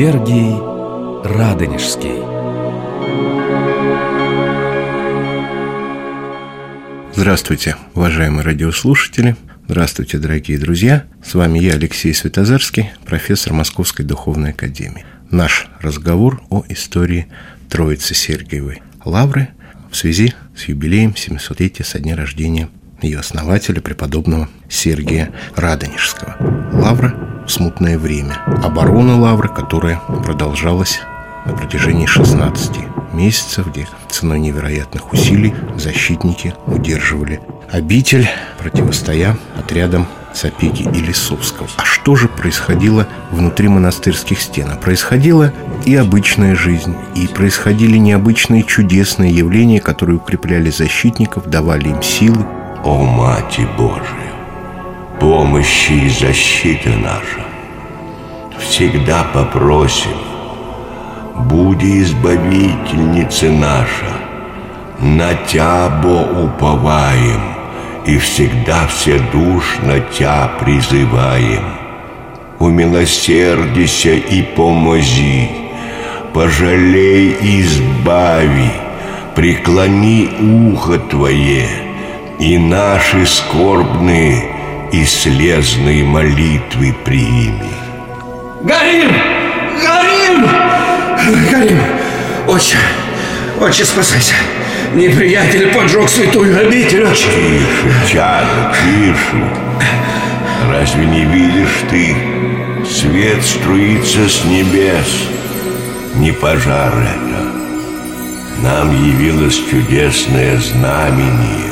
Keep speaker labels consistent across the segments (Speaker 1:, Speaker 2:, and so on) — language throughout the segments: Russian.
Speaker 1: Сергий Радонежский
Speaker 2: Здравствуйте, уважаемые радиослушатели. Здравствуйте, дорогие друзья. С вами я, Алексей Светозарский, профессор Московской Духовной Академии. Наш разговор о истории Троицы Сергиевой Лавры в связи с юбилеем 700-летия со дня рождения ее основателя, преподобного Сергия Радонежского. Лавра смутное время. Оборона Лавры, которая продолжалась на протяжении 16 месяцев, где ценой невероятных усилий защитники удерживали обитель, противостоя отрядам Сапеги и Лисовского. А что же происходило внутри монастырских стен? А происходила и обычная жизнь, и происходили необычные чудесные явления, которые укрепляли защитников, давали им силы.
Speaker 3: О, Мати Божия, помощи и защита наша, всегда попросим, буди избавительница наша, на Тябо уповаем, и всегда все душ на Тя призываем. Умилосердися и помози, пожалей и избави, преклони ухо Твое, и наши скорбные и слезные молитвы прими.
Speaker 4: Горим! Горим! Горим! Отче, отче, спасайся! Неприятель поджег святую обитель, отче!
Speaker 3: Тише, чадо, тише! Разве не видишь ты? Свет струится с небес. Не пожар это. Нам явилось чудесное знамение.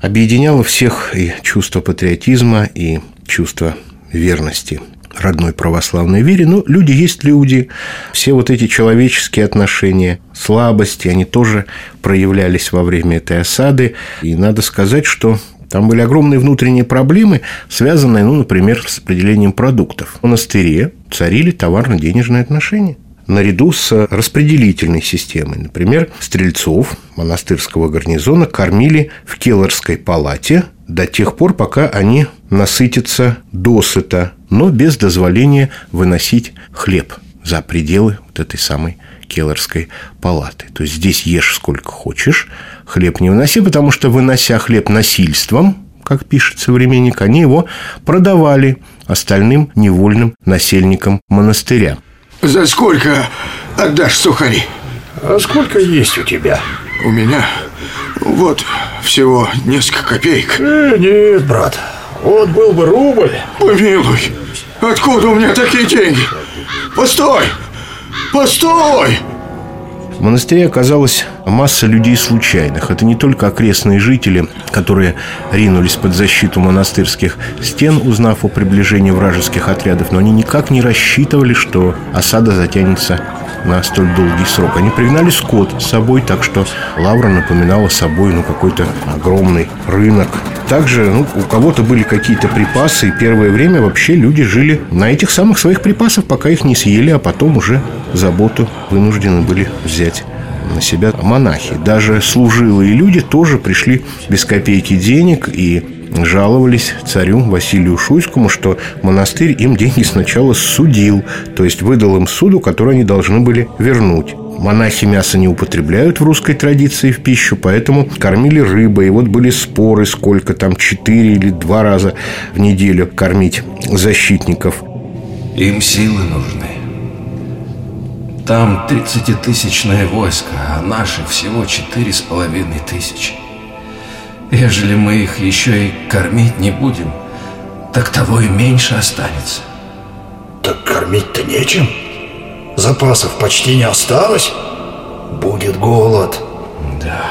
Speaker 2: Объединяло всех и чувство патриотизма, и чувство верности родной православной вере, но люди есть люди. Все вот эти человеческие отношения, слабости, они тоже проявлялись во время этой осады. И надо сказать, что там были огромные внутренние проблемы, связанные, ну, например, с определением продуктов. В монастыре царили товарно-денежные отношения наряду с распределительной системой. Например, стрельцов монастырского гарнизона кормили в Келлерской палате до тех пор, пока они насытятся досыта, но без дозволения выносить хлеб за пределы вот этой самой Келлерской палаты. То есть здесь ешь сколько хочешь, хлеб не выноси, потому что вынося хлеб насильством, как пишет современник, они его продавали остальным невольным насельникам монастыря.
Speaker 5: За сколько отдашь сухари?
Speaker 6: А сколько есть у тебя?
Speaker 5: У меня вот всего несколько копеек.
Speaker 6: Э, нет, брат, вот был бы рубль.
Speaker 5: Помилуй, откуда у меня такие деньги? Постой! Постой!
Speaker 2: В монастыре оказалась масса людей случайных. Это не только окрестные жители, которые ринулись под защиту монастырских стен, узнав о приближении вражеских отрядов, но они никак не рассчитывали, что осада затянется на столь долгий срок. Они пригнали скот с собой, так что Лавра напоминала собой ну, какой-то огромный рынок. Также ну, у кого-то были какие-то припасы, и первое время вообще люди жили на этих самых своих припасах, пока их не съели, а потом уже заботу вынуждены были взять на себя монахи. Даже служилые люди тоже пришли без копейки денег и жаловались царю Василию Шуйскому, что монастырь им деньги сначала судил, то есть выдал им суду, который они должны были вернуть. Монахи мясо не употребляют в русской традиции в пищу, поэтому кормили рыбой. И вот были споры, сколько там, четыре или два раза в неделю кормить защитников.
Speaker 7: Им силы нужны. Там 30-тысячное войско, а наших всего четыре с половиной тысячи. Ежели мы их еще и кормить не будем, так того и меньше останется.
Speaker 6: Так кормить-то нечем. Запасов почти не осталось. Будет голод.
Speaker 7: Да.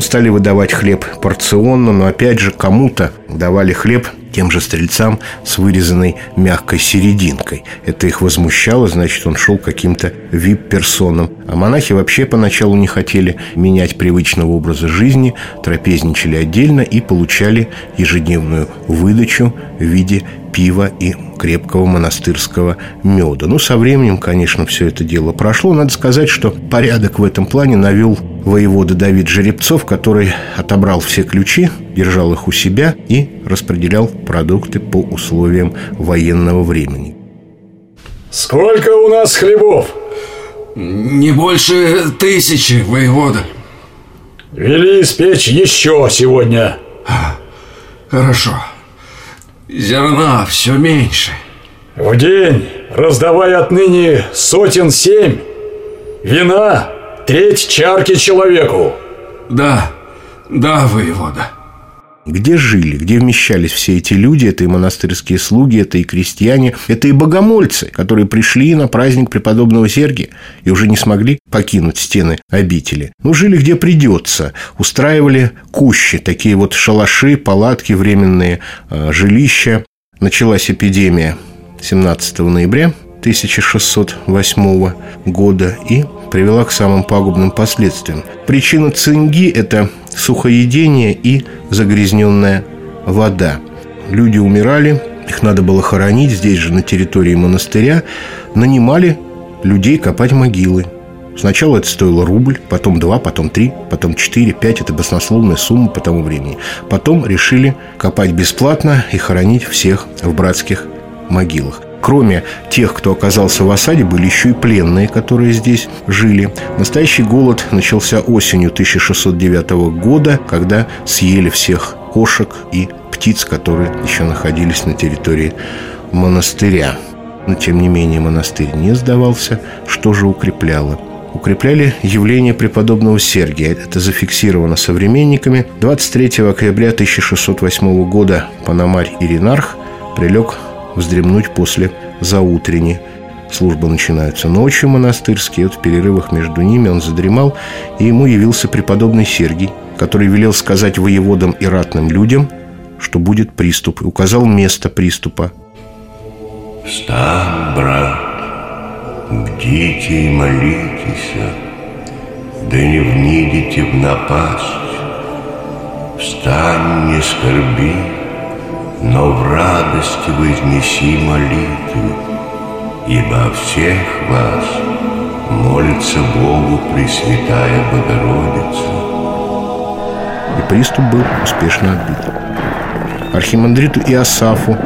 Speaker 2: Стали выдавать хлеб порционно, но опять же кому-то давали хлеб тем же стрельцам с вырезанной мягкой серединкой. Это их возмущало, значит, он шел каким-то вип-персонам. А монахи вообще поначалу не хотели менять привычного образа жизни, трапезничали отдельно и получали ежедневную выдачу в виде пива и крепкого монастырского меда. Ну, со временем, конечно, все это дело прошло. Надо сказать, что порядок в этом плане навел воевода Давид Жеребцов, который отобрал все ключи, держал их у себя и распределял продукты по условиям военного времени.
Speaker 8: Сколько у нас хлебов?
Speaker 7: Не больше тысячи, воевода.
Speaker 8: Вели испечь еще сегодня.
Speaker 7: Хорошо. Зерна все меньше.
Speaker 8: В день раздавай отныне сотен семь. Вина треть чарки человеку.
Speaker 7: Да, да, воевода.
Speaker 2: Где жили, где вмещались все эти люди, это и монастырские слуги, это и крестьяне, это и богомольцы, которые пришли на праздник преподобного Сергия и уже не смогли покинуть стены обители. Ну, жили где придется, устраивали кущи, такие вот шалаши, палатки, временные э, жилища. Началась эпидемия 17 ноября 1608 года и привела к самым пагубным последствиям. Причина цинги – это сухоедение и загрязненная вода. Люди умирали, их надо было хоронить здесь же, на территории монастыря. Нанимали людей копать могилы. Сначала это стоило рубль, потом два, потом три, потом четыре, пять. Это баснословная сумма по тому времени. Потом решили копать бесплатно и хоронить всех в братских могилах. Кроме тех, кто оказался в осаде, были еще и пленные, которые здесь жили. Настоящий голод начался осенью 1609 года, когда съели всех кошек и птиц, которые еще находились на территории монастыря. Но, тем не менее, монастырь не сдавался. Что же укрепляло? укрепляли явление преподобного Сергия. Это зафиксировано современниками. 23 октября 1608 года Панамарь Иринарх прилег вздремнуть после заутрени. Служба начинается ночью монастырские, вот в перерывах между ними он задремал, и ему явился преподобный Сергий, который велел сказать воеводам и ратным людям, что будет приступ, и указал место приступа.
Speaker 3: «Встань, брат, бдите и молитесь, да не внидите в напасть. Встань, не скорби, но в радости вознеси молитву, ибо о всех вас молится Богу Пресвятая Богородица.
Speaker 2: И приступ был успешно отбит. Архимандриту Иосафу,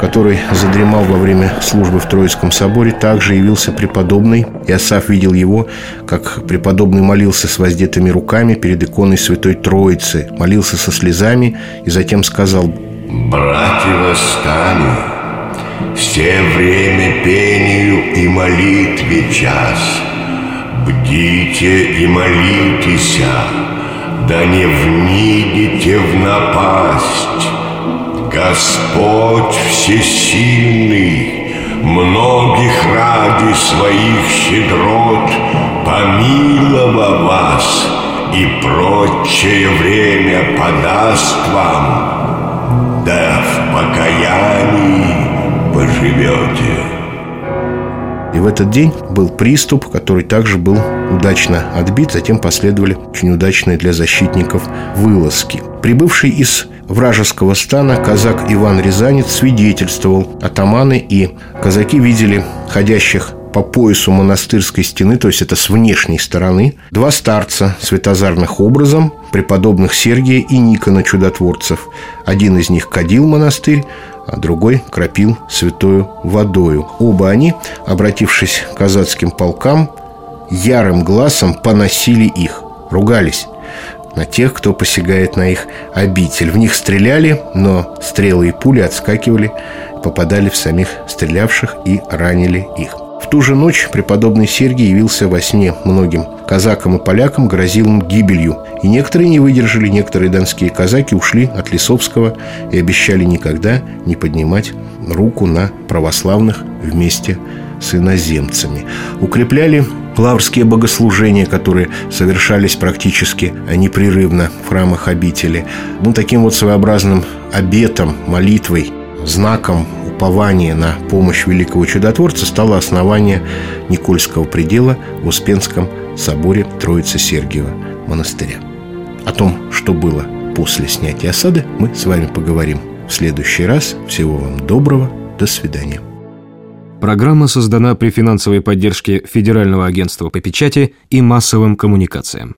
Speaker 2: который задремал во время службы в Троицком соборе, также явился преподобный. Иосаф видел его, как преподобный молился с воздетыми руками перед иконой Святой Троицы, молился со слезами и затем сказал
Speaker 3: Братья, восстали, все время пению и молитве час. Бдите и молитесь, да не внидите в напасть. Господь всесильный, многих ради своих щедрот помиловал вас и прочее время подаст вам да в покаянии поживете.
Speaker 2: И в этот день был приступ, который также был удачно отбит, затем последовали очень удачные для защитников вылазки. Прибывший из вражеского стана казак Иван Рязанец свидетельствовал, атаманы и казаки видели ходящих по поясу монастырской стены, то есть это с внешней стороны, два старца светозарных образом, преподобных Сергия и Никона чудотворцев. Один из них кадил монастырь, а другой кропил святою водою. Оба они, обратившись к казацким полкам, ярым глазом поносили их, ругались на тех, кто посягает на их обитель. В них стреляли, но стрелы и пули отскакивали, попадали в самих стрелявших и ранили их. В ту же ночь преподобный Сергий явился во сне многим казакам и полякам, грозил им гибелью. И некоторые не выдержали, некоторые донские казаки ушли от Лисовского и обещали никогда не поднимать руку на православных вместе с иноземцами. Укрепляли лаврские богослужения, которые совершались практически непрерывно в храмах обители. Ну, таким вот своеобразным обетом, молитвой, знаком упование на помощь великого чудотворца стало основание Никольского предела в Успенском соборе Троицы Сергиева монастыря. О том, что было после снятия осады, мы с вами поговорим в следующий раз. Всего вам доброго. До свидания.
Speaker 9: Программа создана при финансовой поддержке Федерального агентства по печати и массовым коммуникациям.